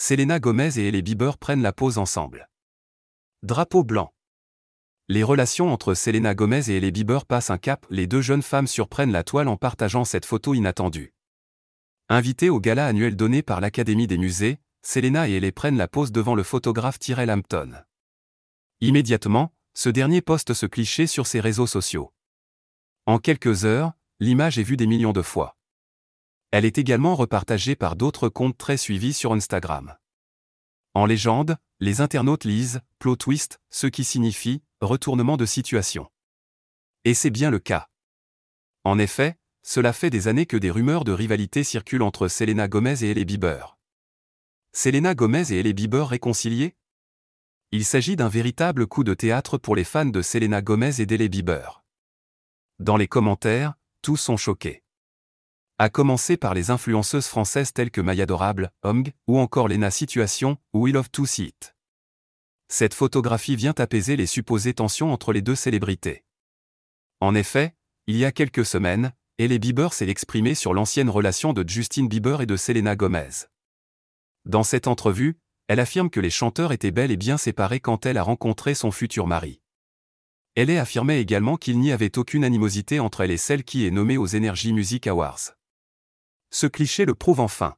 Selena Gomez et Hailey Bieber prennent la pose ensemble. Drapeau blanc. Les relations entre Selena Gomez et Hailey Bieber passent un cap, les deux jeunes femmes surprennent la toile en partageant cette photo inattendue. Invitées au gala annuel donné par l'Académie des musées, Selena et Hailey prennent la pose devant le photographe Tyrell Hampton. Immédiatement, ce dernier poste ce cliché sur ses réseaux sociaux. En quelques heures, l'image est vue des millions de fois. Elle est également repartagée par d'autres comptes très suivis sur Instagram. En légende, les internautes lisent plot twist, ce qui signifie retournement de situation. Et c'est bien le cas. En effet, cela fait des années que des rumeurs de rivalité circulent entre Selena Gomez et Hailey Bieber. Selena Gomez et Hailey Bieber réconciliés Il s'agit d'un véritable coup de théâtre pour les fans de Selena Gomez et d'Hailey Bieber. Dans les commentaires, tous sont choqués. À commencer par les influenceuses françaises telles que Maya Dorable, Hong, ou encore Lena Situation, ou We Love to See. Cette photographie vient apaiser les supposées tensions entre les deux célébrités. En effet, il y a quelques semaines, Ellie Bieber s'est exprimée sur l'ancienne relation de Justin Bieber et de Selena Gomez. Dans cette entrevue, elle affirme que les chanteurs étaient bel et bien séparés quand elle a rencontré son futur mari. Elle affirmait également qu'il n'y avait aucune animosité entre elle et celle qui est nommée aux Energy Music Awards. Ce cliché le prouve enfin.